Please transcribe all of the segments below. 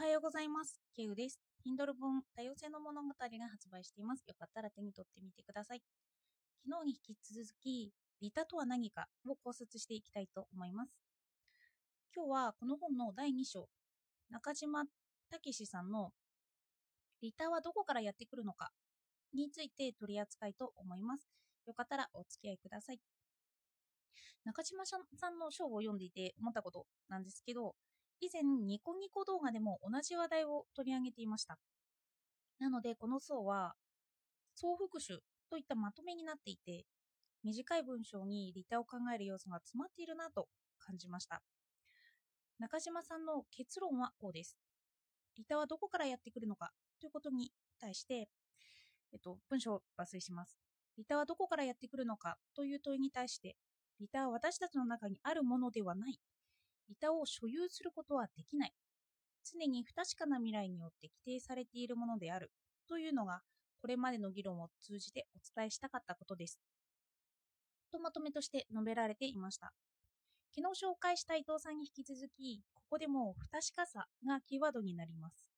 はようございます。ケウです。Kindle 本多様性の物語が発売しています。よかったら手に取ってみてください。昨日に引き続き、リタとは何かを考察していきたいと思います。今日はこの本の第2章、中島武史さんのリタはどこからやってくるのかについて取り扱いと思います。よかったらお付き合いください。中島さんの章を読んでいて思ったことなんですけど、以前ニコニコ動画でも同じ話題を取り上げていました。なのでこの層は総復習といったまとめになっていて、短い文章にリタを考える要素が詰まっているなと感じました。中島さんの結論はこうです。リタはどこからやってくるのかということに対して、えっと、文章を抜粋します。リタはどこからやってくるのかという問いに対して、リタは私たちの中にあるものではない。リタを所有することはできない。常に不確かな未来によって規定されているものである。というのが、これまでの議論を通じてお伝えしたかったことです。とまとめとして述べられていました。昨日紹介した伊藤さんに引き続き、ここでも不確かさがキーワードになります。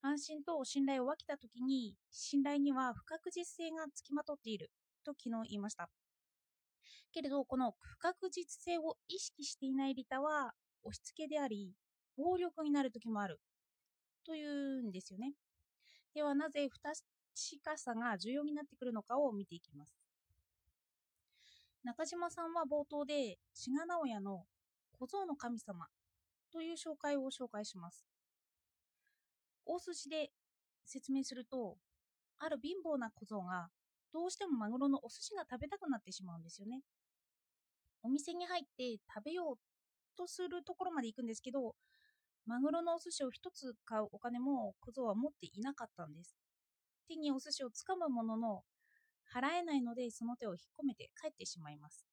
安心と信頼を分けたときに、信頼には不確実性がつきまとっていると昨日言いました。けれど、この不確実性を意識していないリタは押し付けであり、暴力になる時もあるというんですよね。では、なぜ不確かさが重要になってくるのかを見ていきます。中島さんは冒頭で、志賀直哉の小僧の神様という紹介を紹介します。大筋で説明すると、ある貧乏な小僧がどうしてもマグロのお寿司が食べたくなってしまうんですよね。お店に入って食べようとするところまで行くんですけど、マグロのお寿司を一つ買うお金も小僧は持っていなかったんです。手にお寿司をつかむものの、払えないのでその手を引っ込めて帰ってしまいます。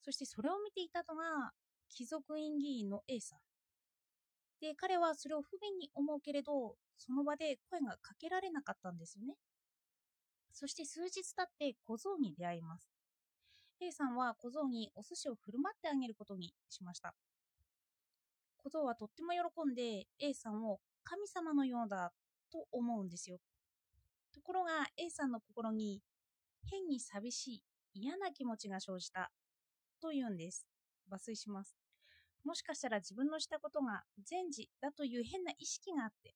そしてそれを見ていたのが貴族院議員の A さん。で、彼はそれを不便に思うけれど、その場で声がかけられなかったんですよね。そして数日経って小僧に出会います。A さんは小僧にお寿司を振る舞ってあげることにしました。小僧はとっても喜んで A さんを神様のようだと思うんですよ。ところが A さんの心に変に寂しい嫌な気持ちが生じたというんです。抜粋します。もしかしたら自分のしたことが善事だという変な意識があって、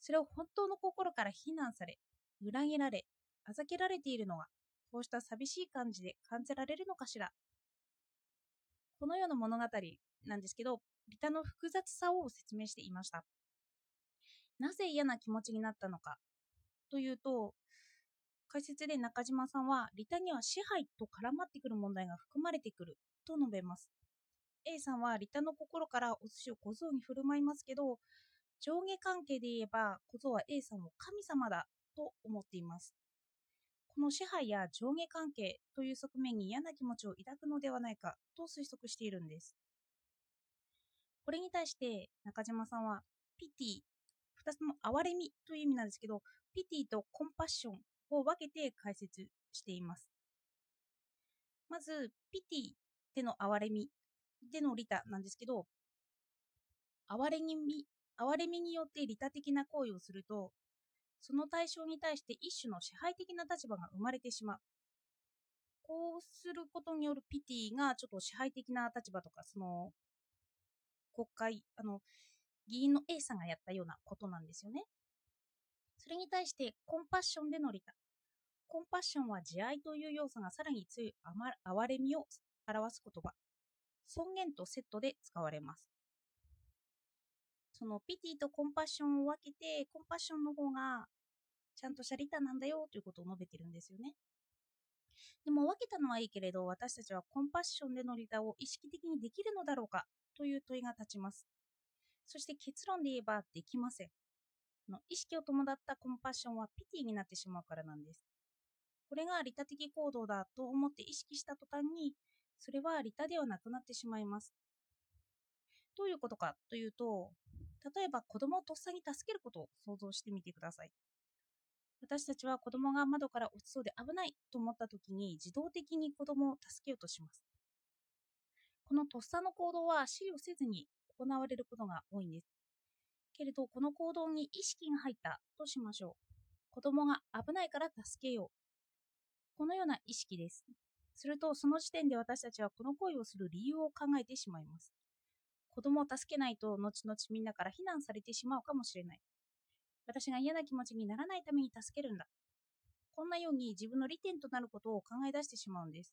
それを本当の心から非難され、裏切られ、あざけられているのが、こうした寂しい感じで感じられるのかしら。このような物語なんですけど、リタの複雑さを説明していました。なぜ嫌な気持ちになったのかというと、解説で中島さんは、リタには支配と絡まってくる問題が含まれてくると述べます。A さんはリタの心からお寿司を小僧に振る舞いますけど、上下関係で言えば小僧は A さんを神様だと思っています。この支配や上下関係という側面に嫌な気持ちを抱くのではないかと推測しているんです。これに対して中島さんはピティ、2つの哀れみという意味なんですけど、ピティとコンパッションを分けて解説しています。まず、ピティでの哀れみでの利他なんですけど、哀れみ、哀れみによって利他的な行為をすると、その対象に対して一種の支配的な立場が生まれてしまう。こうすることによるピティがちょっと支配的な立場とか、その国会、あの、議員の A さんがやったようなことなんですよね。それに対してコンパッションでの利他。コンパッションは慈愛という要素がさらに強い哀れみを表す言葉。尊厳とセットで使われます。そのピティとコンパッションを分けて、コンパッションの方がちゃんとした利他なんだよということを述べてるんですよね。でも分けたのはいいけれど、私たちはコンパッションでの利他を意識的にできるのだろうかという問いが立ちます。そして結論で言えばできません。の意識を伴ったコンパッションはピティになってしまうからなんです。これが利他的行動だと思って意識した途端に、それは利他ではなくなってしまいます。どういうことかというと、例えば子供をとっさに助けることを想像してみてください。私たちは子供が窓から落ちそうで危ないと思った時に自動的に子供を助けようとします。このとっさの行動は資料せずに行われることが多いんです。けれど、この行動に意識が入ったとしましょう。子供が危ないから助けよう。このような意識です。すると、その時点で私たちはこの行為をする理由を考えてしまいます。子供を助けないと、後々みんなから非難されてしまうかもしれない。私が嫌な気持ちにならないために助けるんだ。こんなように自分の利点となることを考え出してしまうんです。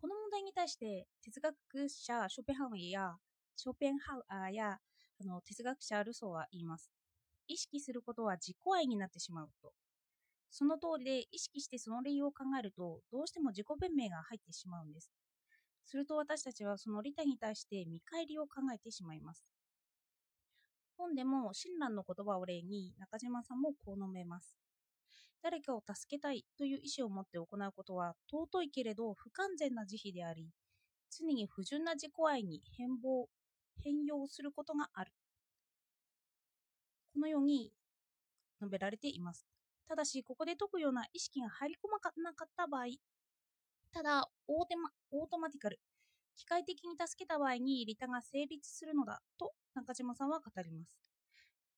この問題に対して哲学者ショペンハウやショペンハウアやあの哲学者ルソーは言います。意識することは自己愛になってしまうと。その通りで意識してその理由を考えると、どうしても自己弁明が入ってしまうんです。すると私たちはその利他に対して見返りを考えてしまいます。本でも親鸞の言葉を例に中島さんもこう述べます。誰かを助けたいという意思を持って行うことは尊いけれど不完全な慈悲であり、常に不純な自己愛に変貌、変容することがある。このように述べられています。ただし、ここで解くような意識が入り込まなかった場合、ただオーマ、オートマティカル、機械的に助けた場合に利他が成立するのだと中島さんは語ります。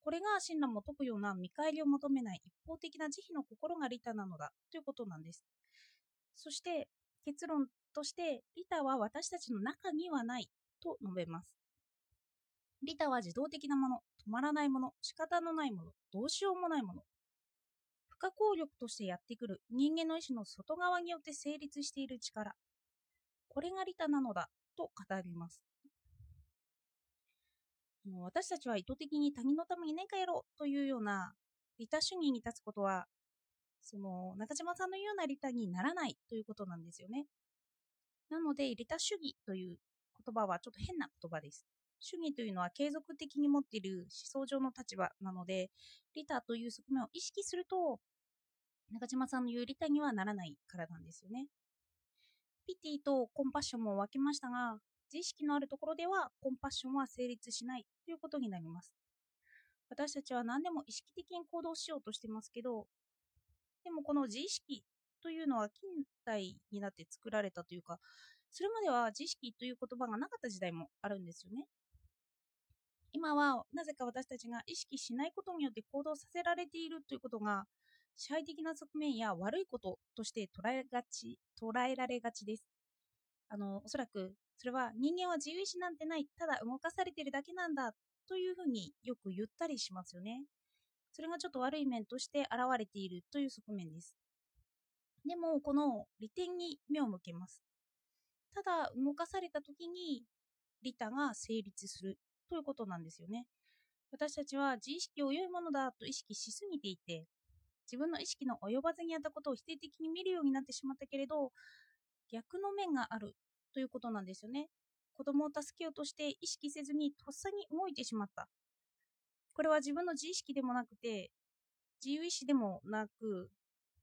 これが親鸞も解くような見返りを求めない一方的な慈悲の心が利他なのだということなんです。そして結論として利他は私たちの中にはないと述べます。利他は自動的なもの、止まらないもの、仕方のないもの、どうしようもないもの、可抗力としてやってくる人間の意志の外側によって成立している力。これが利他なのだと語ります。私たちは意図的に他人のために何かやろうというような利他主義に立つことは、その中島さんのような利他にならないということなんですよね。なので、利他主義という言葉はちょっと変な言葉です。主義というのは継続的に持っている思想上の立場なので、利他という側面を意識すると、中島さんの言う利他にはならないからなんですよね。ピティとコンパッションも分けましたが、自意識のあるところではコンパッションは成立しないということになります。私たちは何でも意識的に行動しようとしてますけど、でもこの自意識というのは近代になって作られたというか、それまでは自意識という言葉がなかった時代もあるんですよね。今はなぜか私たちが意識しないことによって行動させられているということが支配的な側面や悪いこととして捉えがち捉えられがちです。あのおそらくそれは人間は自由意志なんてないただ動かされてるだけなんだというふうによく言ったりしますよね。それがちょっと悪い面として現れているという側面です。でもこの利点に目を向けます。ただ動かされた時に利他が成立するということなんですよね。私たちは自意識を良いものだと意識しすぎていて、自分の意識の及ばずにやったことを否定的に見るようになってしまったけれど、逆の面があるということなんですよね。子供を助けようとして意識せずにとっさに動いてしまった。これは自分の自意識でもなくて、自由意志でもなく、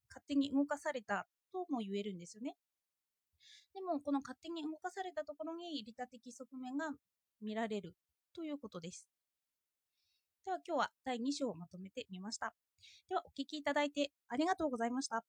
勝手に動かされたとも言えるんですよね。でも、この勝手に動かされたところに利他的側面が見られるということです。では今日は第2章をまとめてみました。ではお聴きいただいてありがとうございました。